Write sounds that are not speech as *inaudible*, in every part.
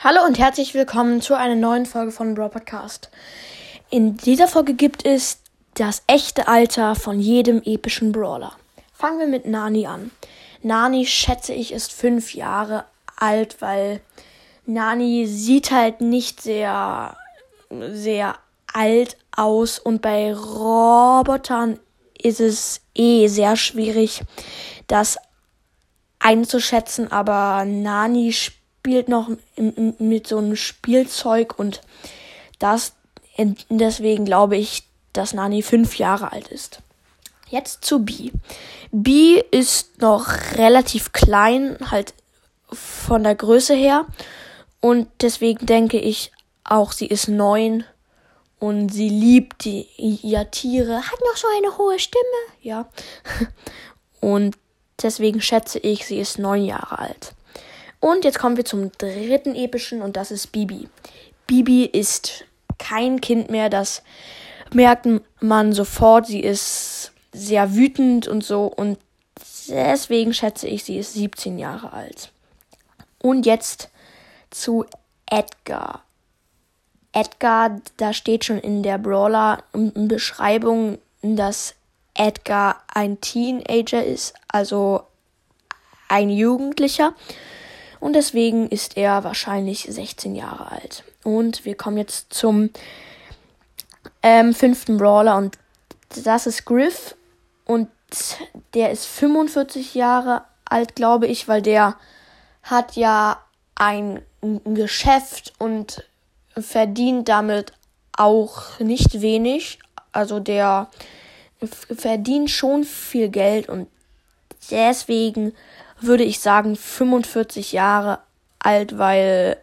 Hallo und herzlich willkommen zu einer neuen Folge von Brawl Podcast. In dieser Folge gibt es das echte Alter von jedem epischen Brawler. Fangen wir mit Nani an. Nani, schätze ich, ist fünf Jahre alt, weil Nani sieht halt nicht sehr, sehr alt aus und bei Robotern ist es eh sehr schwierig, das einzuschätzen, aber Nani spielt spielt noch mit so einem Spielzeug und das deswegen glaube ich, dass Nani fünf Jahre alt ist. Jetzt zu B. B ist noch relativ klein, halt von der Größe her. Und deswegen denke ich auch, sie ist neun und sie liebt die, ihr Tiere, hat noch so eine hohe Stimme, ja. *laughs* Und deswegen schätze ich, sie ist neun Jahre alt. Und jetzt kommen wir zum dritten epischen und das ist Bibi. Bibi ist kein Kind mehr, das merkt man sofort. Sie ist sehr wütend und so und deswegen schätze ich, sie ist 17 Jahre alt. Und jetzt zu Edgar. Edgar, da steht schon in der Brawler-Beschreibung, dass Edgar ein Teenager ist, also ein Jugendlicher. Und deswegen ist er wahrscheinlich 16 Jahre alt. Und wir kommen jetzt zum ähm, fünften Brawler und das ist Griff. Und der ist 45 Jahre alt, glaube ich, weil der hat ja ein Geschäft und verdient damit auch nicht wenig. Also der verdient schon viel Geld und deswegen würde ich sagen 45 Jahre alt, weil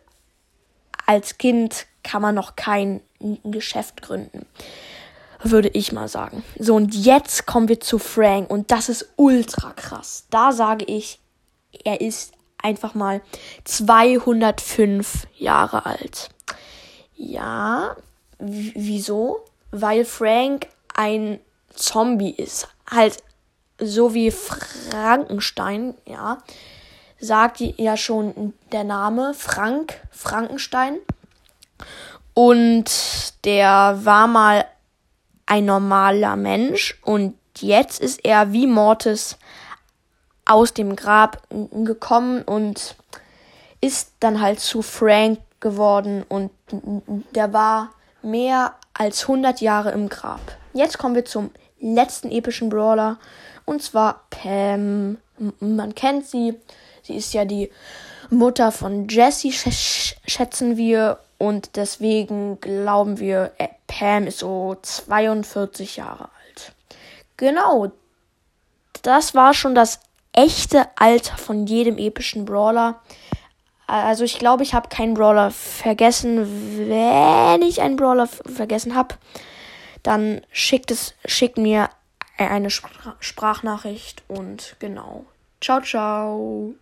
als Kind kann man noch kein Geschäft gründen. Würde ich mal sagen. So, und jetzt kommen wir zu Frank und das ist ultra krass. Da sage ich, er ist einfach mal 205 Jahre alt. Ja, wieso? Weil Frank ein Zombie ist. Halt so wie Frankenstein, ja, sagt ja schon der Name Frank, Frankenstein. Und der war mal ein normaler Mensch und jetzt ist er wie Mortis aus dem Grab gekommen und ist dann halt zu Frank geworden und der war mehr als 100 Jahre im Grab. Jetzt kommen wir zum letzten epischen Brawler und zwar Pam. Man kennt sie. Sie ist ja die Mutter von Jessie, schätzen wir. Und deswegen glauben wir, äh, Pam ist so 42 Jahre alt. Genau. Das war schon das echte Alter von jedem epischen Brawler. Also ich glaube, ich habe keinen Brawler vergessen. Wenn ich einen Brawler vergessen habe, dann schickt es, schickt mir eine Sprachnachricht und genau. Ciao, ciao.